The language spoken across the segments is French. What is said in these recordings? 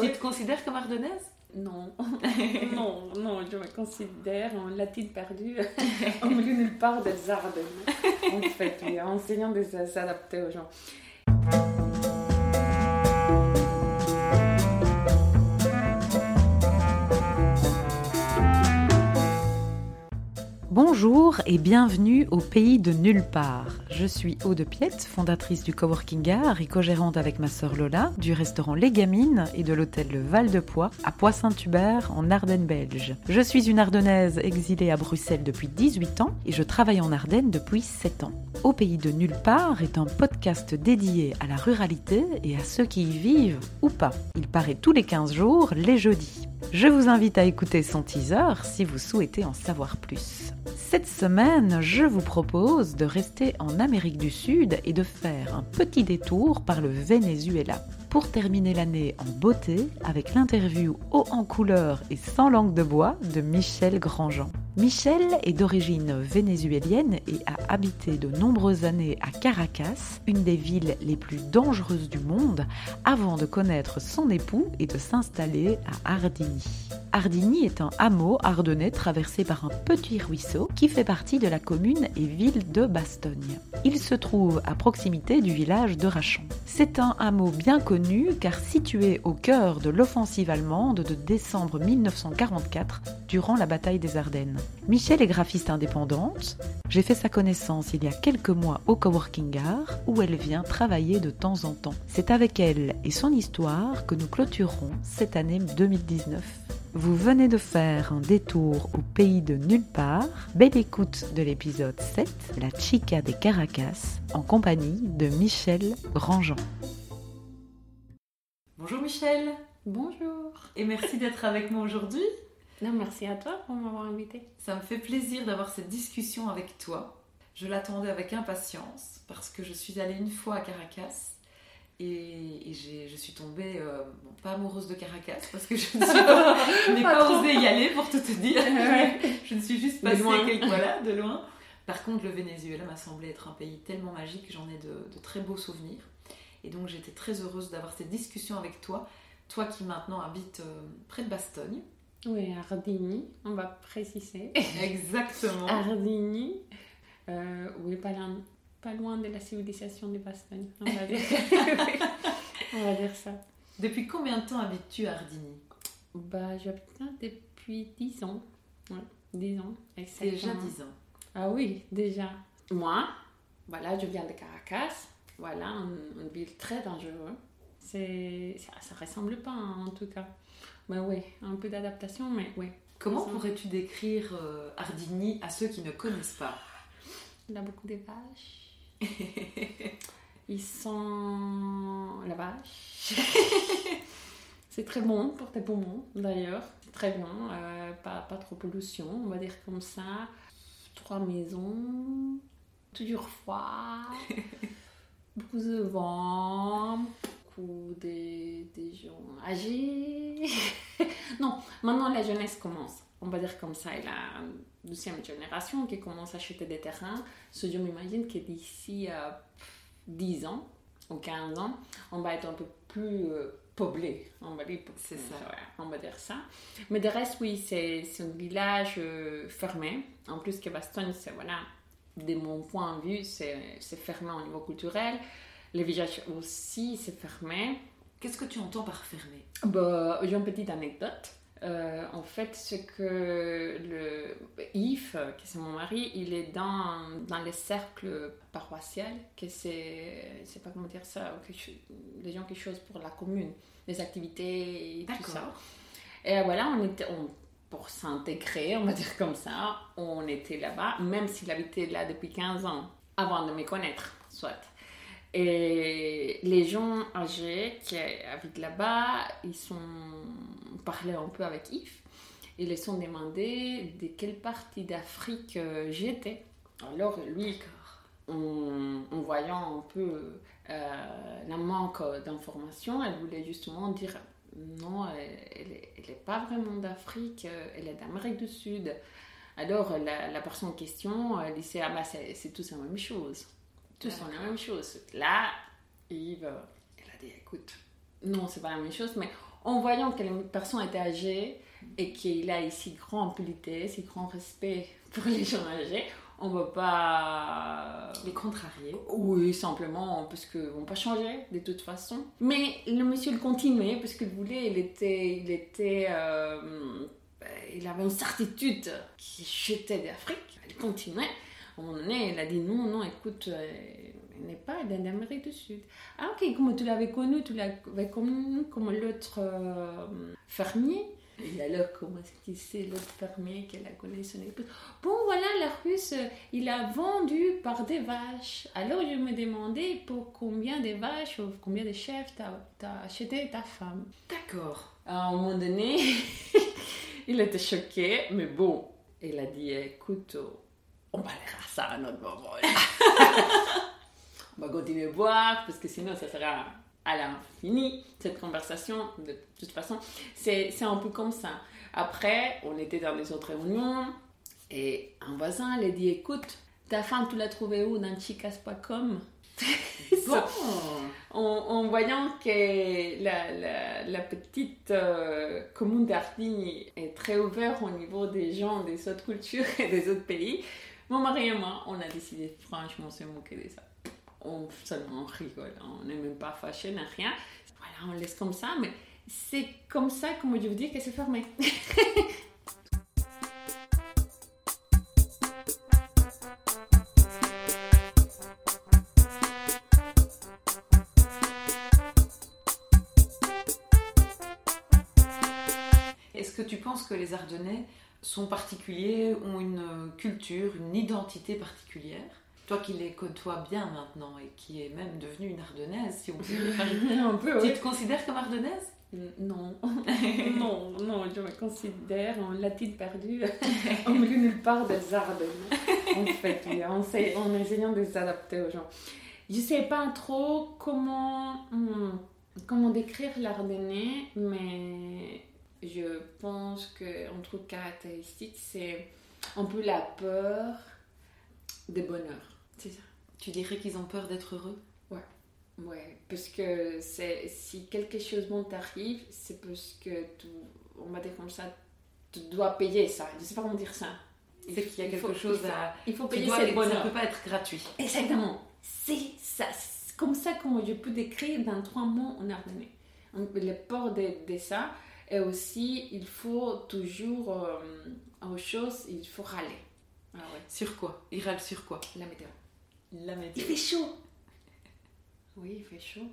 Tu te considères comme ardennaise? Non, non, non, je me considère en latine perdue au milieu nulle part des Ardennes. En fait, oui, enseignant de s'adapter aux gens. Bonjour et bienvenue au pays de nulle part. Je suis Aude Piette, fondatrice du Coworking Art et co-gérante avec ma sœur Lola du restaurant Les Gamines et de l'hôtel Le Val de Poix à Poix-Saint-Hubert en Ardennes belge. Je suis une Ardennaise exilée à Bruxelles depuis 18 ans et je travaille en Ardennes depuis 7 ans. Au pays de nulle part est un podcast dédié à la ruralité et à ceux qui y vivent ou pas. Il paraît tous les 15 jours, les jeudis. Je vous invite à écouter son teaser si vous souhaitez en savoir plus. Cette semaine, je vous propose de rester en Amérique du Sud et de faire un petit détour par le Venezuela pour terminer l'année en beauté avec l'interview haut en couleur et sans langue de bois de Michel Grandjean. Michel est d'origine vénézuélienne et a habité de nombreuses années à Caracas, une des villes les plus dangereuses du monde, avant de connaître son époux et de s'installer à Ardini. Ardini est un hameau ardennais traversé par un petit ruisseau qui fait partie de la commune et ville de Bastogne. Il se trouve à proximité du village de Rachon. C'est un hameau bien connu car situé au cœur de l'offensive allemande de décembre 1944 durant la bataille des Ardennes. Michel est graphiste indépendante. J'ai fait sa connaissance il y a quelques mois au Coworking Art où elle vient travailler de temps en temps. C'est avec elle et son histoire que nous clôturerons cette année 2019. Vous venez de faire un détour au pays de nulle part. Belle écoute de l'épisode 7, La Chica des Caracas, en compagnie de Michel Grandjean. Bonjour Michel. Bonjour. Et merci d'être avec moi aujourd'hui. Non, merci à toi pour m'avoir invité. Ça me fait plaisir d'avoir cette discussion avec toi. Je l'attendais avec impatience parce que je suis allée une fois à Caracas et, je suis tombée, euh, pas amoureuse de Caracas, parce que je n'ai pas, osé y aller pour tout te dire. je ne suis juste passée de voilà, de loin. Par contre, le Venezuela m'a semblé être un pays tellement magique, j'en ai de, très beaux souvenirs. Et donc j'étais très heureuse d'avoir cette discussion avec toi, toi qui maintenant habites euh, près de Bastogne. Oui, Ardini, on va préciser. Exactement. Ardini, euh, oui, pas loin, pas loin de la civilisation de Bastogne, on va dire, on va dire ça. Depuis combien de temps habites-tu à Ardini bah, J'habite là depuis 10 ans. Ouais, 10 ans. Déjà 10 ans. Ah oui, déjà. Moi, voilà, je viens de Caracas. Voilà, une, ville très dangereuse. C'est, ça, ça ressemble pas hein, en tout cas. Mais oui, un peu d'adaptation, mais oui. Comment pourrais-tu décrire euh, Ardini à ceux qui ne connaissent pas? Il a beaucoup de vaches Ils sont la vache. c'est très bon pour tes poumons d'ailleurs. Très bon. Euh, pas, pas trop pollution, on va dire comme ça. Trois maisons. Toujours froid. beaucoup de vent. Beaucoup des, des gens âgés. Maintenant la jeunesse commence on va dire comme ça, et la deuxième génération qui commence à acheter des terrains. Ce je m'imagine que d'ici euh, 10 ans ou 15 ans, on va être un peu plus euh, peuplé, on va dire. C'est ça. on va dire ça. Mais de reste, oui, c'est un village euh, fermé. En plus que Bastogne, c'est voilà, de mon point de vue, c'est fermé au niveau culturel. Les villages aussi, c'est fermé. Qu'est-ce que tu entends par fermé? Bah, J'ai une petite anecdote. Euh, en fait, c'est que le Yves, qui c'est mon mari, il est dans, dans les cercles paroissiales, que c'est, c'est pas comment dire ça, des gens quelque chose pour la commune, les activités et tout ça. Et voilà, on était, pour s'intégrer, on va dire comme ça, on était là-bas, même s'il habitait là depuis 15 ans, avant de me connaître, soit. Et les gens âgés qui habitent là-bas, ils sont parlé un peu avec Yves. Ils les sont demandé de quelle partie d'Afrique euh, j'étais. Alors lui, en, voyant un peu euh, la manque d'informations, elle voulait justement dire non, elle n'est pas vraiment d'Afrique, elle est d'Amérique du Sud. Alors la, personne en question, elle disait ah bah c'est tout la même chose. Tout sont la même chose. Là, Yves, elle a dit écoute, non, c'est pas la même chose, mais en voyant que la personne était âgée et qu'il a ici grand politesse, si grand respect pour les gens âgés, on ne va pas les contrarier. Oui, simplement parce qu'on ne va pas changer de toute façon. Mais le monsieur le continuait parce qu'il voulait, il était, il était, euh, il avait une certitude qui jetait d'Afrique. Il continuait. À un moment donné, il a dit non, non, écoute, euh, il n'est pas d'Amérique du Sud. Ah ok, comme tu l'avais connu, tu l'avais connu comme l'autre euh, fermier. Et alors, comment est-ce qu'il sait l'autre fermier qu'elle a connu son épouse? Bon, voilà, la russe, il a vendu par des vaches. Alors, je me demandais pour combien de vaches ou combien de chefs t'as as acheté ta femme. D'accord. À un moment donné, il était choqué, mais bon, il a dit écoute, on va aller ça à notre moment. on va continuer à boire parce que sinon, ça sera à l'infini, cette conversation, de toute façon, c'est un peu comme ça. Après, on était dans les autres réunions et un voisin lui dit Écoute, ta femme, tu l'as trouvée où? Dans chicas.com bon. en, en, voyant que la, la, la petite euh, commune d'Artigny est très ouverte au niveau des gens des autres cultures et des autres pays, mon mari et moi, on a décidé franchement de se moquer de ça on seulement rigole, on n'est même pas fâché, n'a rien. Voilà, on laisse comme ça, mais c'est comme ça, comme je vous dis, que c'est fermé. Est-ce que tu penses que les Ardennais sont particuliers, ont une culture, une identité particulière? Toi qui les côtoies bien maintenant et qui est même devenue une ardennaise, si on peut un peu, Tu te considères comme ardennaise? Non, non, non, je me considère en latine perdue, au milieu nulle part des Ardennes. En fait, en, en essayant de s'adapter aux gens. Je sais pas trop comment, hmm, comment décrire l'Ardennais, mais je pense qu'un truc caractéristique, c'est un peu la peur des bonheurs. C'est ça. Tu dirais qu'ils ont peur d'être heureux? Ouais. Ouais, parce que c'est, si quelque chose bon t'arrive, c'est parce que tu, on va dire comme ça, tu dois payer ça. Je sais pas comment dire ça. C'est qu'il y a quelque chose il faut, à. Il faut payer cette bonheur. Ça peut pas être gratuit. Exactement. C'est ça. C'est comme ça que je peux décrire dans trois mots en ardennais. Le peur de, de, ça. Et aussi, il faut toujours, euh, aux choses, il faut râler. Ah ouais. Sur quoi? Il râle sur quoi? La météo. La météo. Il fait chaud. Oui, il fait chaud.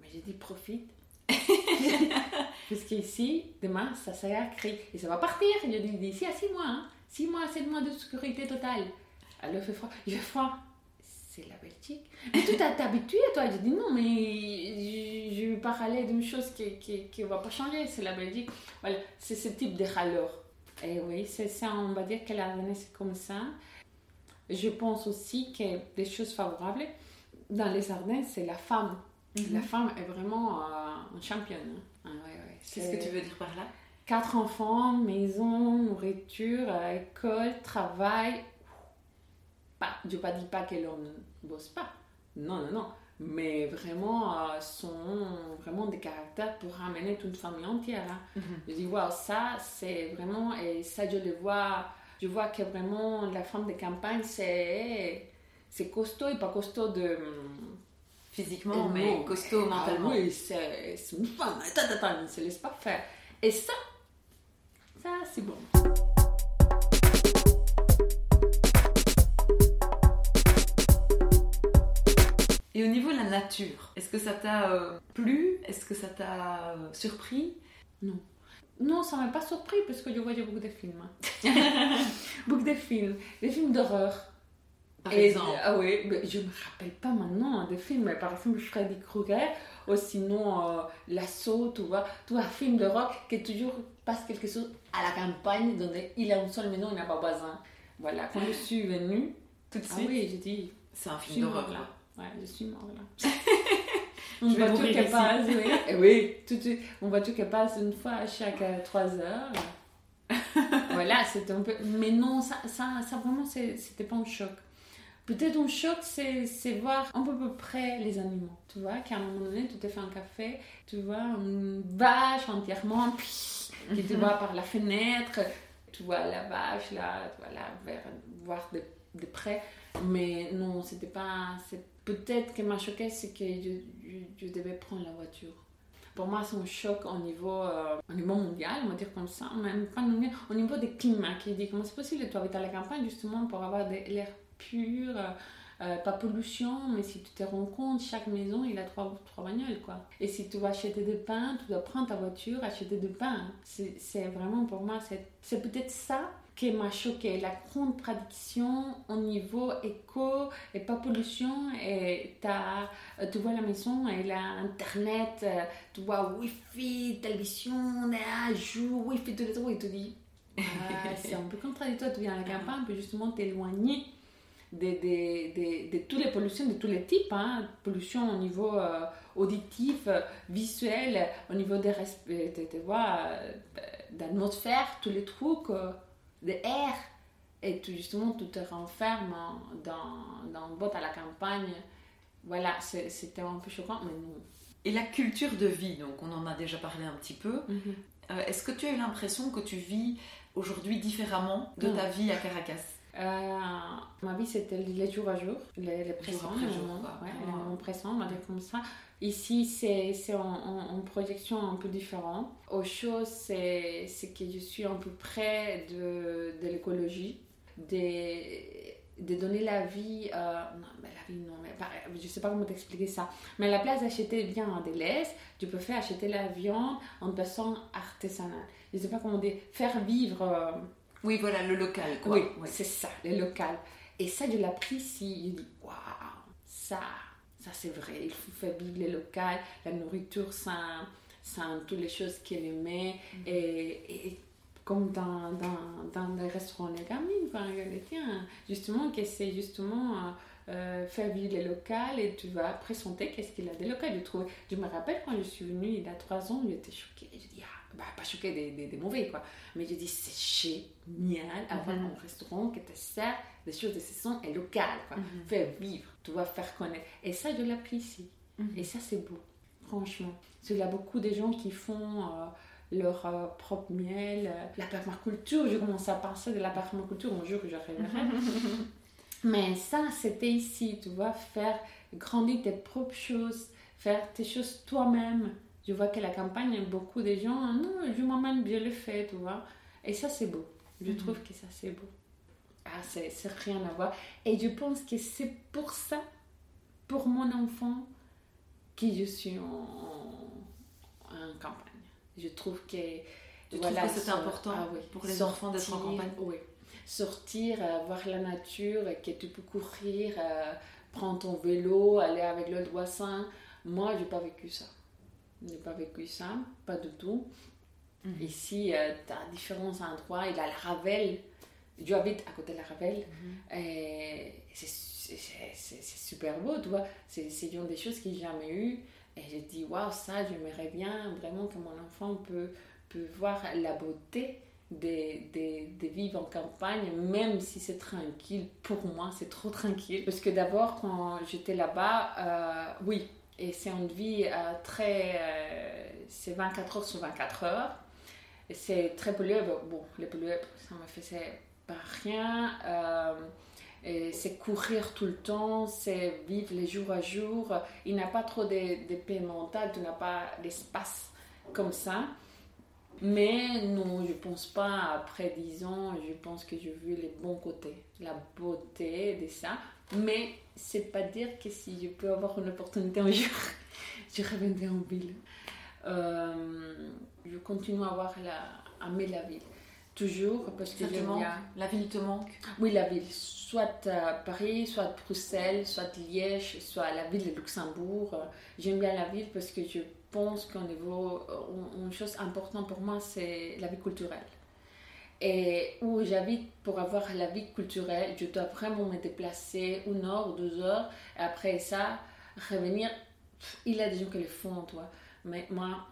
Mais j'ai dit profite. Parce qu'ici, demain, ça sera écrit. Et ça va partir. Je dis d'ici à 6 mois. Hein. 6 mois, 7 mois de sécurité totale. Alors, il fait froid. Il fait froid. C'est la Belgique. Mais tu t'es habitué, toi. Je dis non, mais je pas râler d'une chose qui ne qui, qui va pas changer. C'est la Belgique. Voilà, c'est ce type de râleur. Et oui, c'est ça, on va dire que la c'est comme ça. Je pense aussi que des choses favorables dans les Ardennes, c'est la femme. La femme est vraiment euh, une championne. Ah, ouais, ouais. Qu'est-ce que tu veux dire par là? Quatre enfants, maison, nourriture, euh, école, travail. Pas, je ne pas dis pas que l'homme ne bosse pas. Non, non, non. Mais vraiment, euh, sont vraiment des caractères pour ramener toute une famille entière. Mm -hmm. Je dis, waouh, ça, c'est vraiment. Et ça, je le vois je vois que vraiment la femme de campagne, c'est, c'est costaud et pas costaud de. Physiquement, mais costaud ah mentalement. oui, c'est, c'est une femme, elle ne se laisse pas faire. Et ça, ça, c'est bon. Et au niveau de la nature, est-ce que ça t'a euh, plu? Est-ce que ça t'a euh, surpris? Non. Non, ça m'a pas surpris parce que je voyais beaucoup de films. beaucoup de films. Des films d'horreur. Par exemple. Ah oui, je me rappelle pas maintenant des films, mais par exemple Freddy Krueger, ou sinon euh, L'Assaut, tu vois, tout un film d'horreur qui toujours passe quelque chose à la campagne, donde il a un seul maison, il n'a pas besoin. Voilà, quand je suis venue, tout de ah suite. oui, j'ai dit. C'est un film d'horreur là. Ouais, je suis morte là. Une Je vais mourir qui passe, oui. Et oui, tout de suite. Une voiture qui passe une fois à chaque 3 heures. voilà, c'était un peu. Mais non, ça, ça, ça vraiment, c'était pas un choc. Peut-être un choc, c'est voir un peu, peu près les animaux. Tu vois, qu'à un moment donné, tu te fais un café, tu vois une vache entièrement qui te voit par la fenêtre, tu vois la vache là, tu vois là, voir de, de près. Mais non, c'était pas. Peut-être que m'a choqué, c'est que je, devais prendre la voiture. Pour moi, c'est un choc au niveau, euh, au niveau mondial, on va dire comme ça, même pas au niveau des climats, qui dit comment c'est possible tu habites à la campagne justement pour avoir de l'air pur, euh, pas pollution, mais si tu te rends compte, chaque maison, il a trois, trois bagnoles, quoi. Et si tu vas acheter du pain, tu dois prendre ta voiture, acheter du pain. C'est vraiment pour moi, c'est peut-être ça qui m'a choqué, la grande prédiction au niveau éco et pas pollution. Et as, euh, tu vois la maison, elle a internet, euh, tu vois wifi, télévision, ah, joue, wifi, tout les jours, et tu dis, ah, c'est un peu contradictoire, tu viens à la campagne pour justement t'éloigner de, de, de, toutes les pollutions de tous les types, hein. pollution au niveau euh, auditif, visuel, au niveau des de, d'atmosphère, tous les trucs de air. Et tout, justement, tu te renfermes dans, dans une boîte à la campagne. Voilà, c'était un peu choquant, mais non. Et la culture de vie, donc on en a déjà parlé un petit peu. Mhm. Euh, est-ce que tu as eu l'impression que tu vis aujourd'hui différemment de ta vie à Caracas? Euh, ma vie, c'était les jours à jour, les, les présents, les moments, présents, on va dire comme ça. Ici, c'est en, projection un peu différent. Autre chose, c'est que je suis un peu près de, de l'écologie, de, de donner la vie. Euh, non, mais la vie, non, mais je sais pas comment t'expliquer ça. Mais à la place d'acheter bien des laisses, tu peux faire acheter la viande en façon artisanale. Je sais pas comment dire, faire vivre. Euh, oui, voilà, le local, quoi. Oui, c'est ça, le local. Et ça, je l'apprécie. Je dis, waouh, ça, ça c'est vrai. Il faut faire vivre le local, la nourriture sans, sans toutes les choses qu'il aimait. Mm et, et, comme dans, dans, dans les restaurants les gamines, quand tiens, justement, que c'est justement euh, faire vivre le local et tu vas présenter qu'est-ce qu'il a de local. Je, trouve, je me rappelle quand je suis venue il y a trois ans, j'étais choquée. Je dis, ah, bah, pas choquée des, des, mauvais, quoi. Mais je dis, c'est génial avoir mhm. un restaurant qui te sert des choses de saison et locales, quoi. Mhm. Faire vivre, tu vas faire connaître. Et ça, je l'apprécie. Mhm. Et ça, c'est beau, franchement. Parce qu'il y a beaucoup de gens qui font euh, leur euh, propre miel, euh, la permaculture. J'ai commencé à penser de la permaculture un jour que j'arriverai. Mais ça, c'était ici, tu vois, faire grandir tes propres choses, faire tes choses toi-même je vois que la campagne, beaucoup de gens, ah non, je moi-même, bien le fais, tu vois. Et ça, c'est beau. Je mhm. trouve que ça, c'est beau. Ah, c'est rien à voir. Et je pense que c'est pour ça, pour mon enfant, que je suis en, campagne. Je trouve que. Tu voilà, que c'est important ah pour les enfants d'être en campagne? Oui. Sortir, euh, voir la nature, que tu peux courir, euh, prendre ton vélo, aller avec le doigt Moi, je n'ai pas vécu ça. Je n'ai pas vécu ça, pas du tout. Mhm. Ici, euh, tu as différents endroits. Il y a la Ravel. Je habite à côté de la Ravel. Mhm. et c'est super beau, tu vois. C'est une des choses que j'ai jamais eues. Et j'ai dit, waouh, ça, j'aimerais bien vraiment que mon enfant peut, peut voir la beauté de, de, de, vivre en campagne, même si c'est tranquille. Pour moi, c'est trop tranquille. Parce que d'abord, quand j'étais là-bas, euh, oui, et c'est une vie euh, très. Euh, c'est 24 heures sur 24 heures. C'est très pollué. Bon, les pollués, ça me faisait pas rien. Euh, c'est courir tout le temps, c'est vivre les jours à jour. Il n'y a pas trop de, de paix mentale, tu n'as pas d'espace comme ça. Mais non, je pense pas, après 10 ans, je pense que j'ai vu les bons côtés, la beauté de ça. Mais c'est pas dire que si je peux avoir une opportunité un jour, je reviendrai en ville. Euh, je continue à, avoir la, aimer la ville. Toujours parce que bien. La ville te manque Oui, la ville. Soit Paris, soit Bruxelles, soit Liège, soit la ville de Luxembourg. J'aime bien la ville parce que je pense qu'au niveau. Une chose importante pour moi, c'est la vie culturelle et où j'habite pour avoir la vie culturelle, je dois vraiment me déplacer une heure ou deux heures. Et après ça, revenir, il y a des gens qui le font, toi. Mais moi...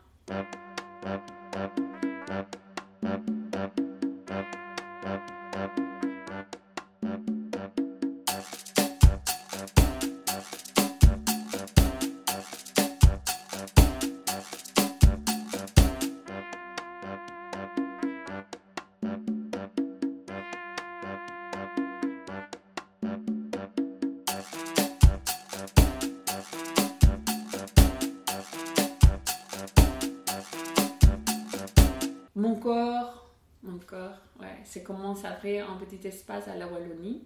Mon corps, mon corps, ouais, c'est commence après un petit espace à la Wallonie.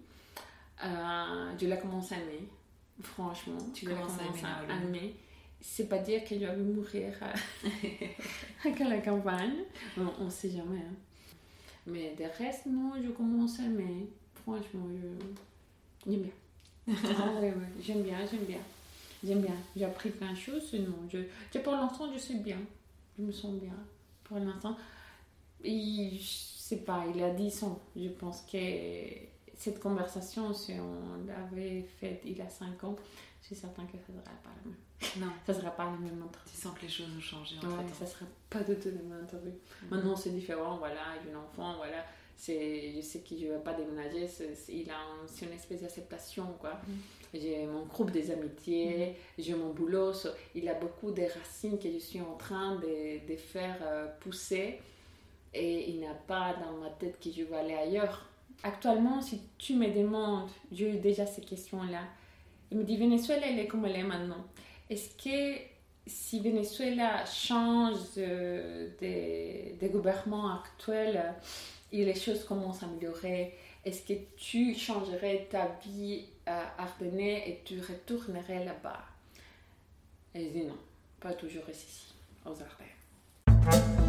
Euh, je l'ai commencé à aimer, franchement. Tu commences à aimer la. C'est pas dire que je vais mourir à, à la campagne. Bon, on sait jamais. hein. Mais de reste, non, je commence à aimer. Franchement, je... j'aime bien. Ah ouais, ouais, j'aime bien, j'aime bien. J'aime bien. J'ai appris plein de choses. Non, je, je- pour l'instant, je suis bien. Je me sens bien. Pour l'instant. Et je sais pas, il a 10 ans. Je pense que cette conversation, si on l'avait faite il a 5 ans, je suis certain que ça ne sera pas la même. Non, Ça sera pas la même interview. tu sens que les choses ont changé Ouais, temps. ça sera pas du tout la même interview. Maintenant, c'est différent. Voilà, j'ai un enfant. Voilà. Je sais qu'il ne va pas déménager. c'est- c'est- il a un- une espèce d'acceptation, quoi. J'ai mon groupe des amitiés, j'ai mon boulot. il a beaucoup de racines que je suis en train de, de faire euh, pousser. Et il n'a pas dans ma tête que je vais aller ailleurs. Actuellement, si tu me demandes, j'ai eu déjà ces questions-là. Il me dit Venezuela, elle est comme elle est maintenant. Est-ce que si Venezuela change de, de, de gouvernement actuel euh, et les choses commencent à améliorer, est-ce que tu changerais ta vie à Ardennais et tu retournerais là-bas? Et je dis non, pas toujours ici, aux Ardennes.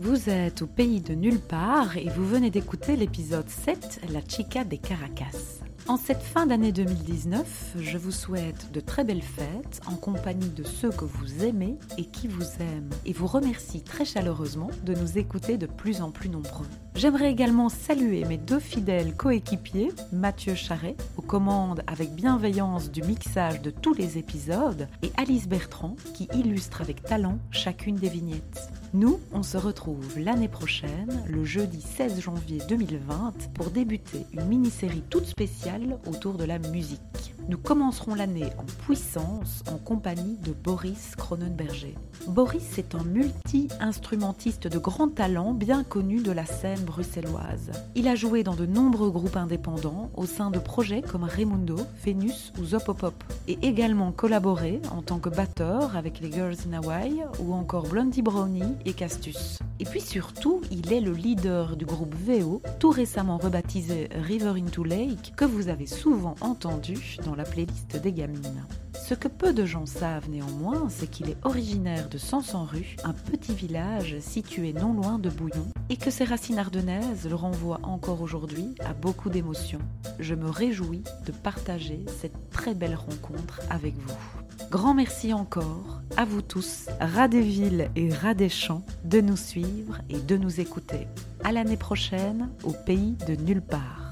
Vous êtes au pays de nulle part et vous venez d'écouter l'épisode 7, La Chica des Caracas. En cette fin d'année 2019, je vous souhaite de très belles fêtes en compagnie de ceux que vous aimez et qui vous aiment et vous remercie très chaleureusement de nous écouter de plus en plus nombreux. J'aimerais également saluer mes deux fidèles coéquipiers, Mathieu Charret, aux commandes avec bienveillance du mixage de tous les épisodes, et Alice Bertrand, qui illustre avec talent chacune des vignettes. Nous, on se retrouve l'année prochaine, le jeudi 16 janvier 2020, pour débuter une mini-série toute spéciale autour de la musique. Nous commencerons l'année en puissance en compagnie de Boris Cronenberger. Boris est un multi-instrumentiste de grand talent bien connu de la scène bruxelloise. Il a joué dans de nombreux groupes indépendants au sein de projets comme Raimundo, Vénus ou Zopopop et également collaboré en tant que batteur avec les Girls in Hawaii ou encore Blondie Brownie et Castus. Et puis surtout, il est le leader du groupe VO, tout récemment rebaptisé River into Lake, que vous avez souvent entendu la playlist des gamines. Ce que peu de gens savent néanmoins, c'est qu'il est originaire de Sansan-Rue, un petit village situé non loin de Bouillon, et que ses racines ardennaises le renvoient encore aujourd'hui à beaucoup d'émotions. Je me réjouis de partager cette très belle rencontre avec vous. Grand merci encore à vous tous, rats des villes et rats des champs, de nous suivre et de nous écouter. À l'année prochaine au pays de nulle part.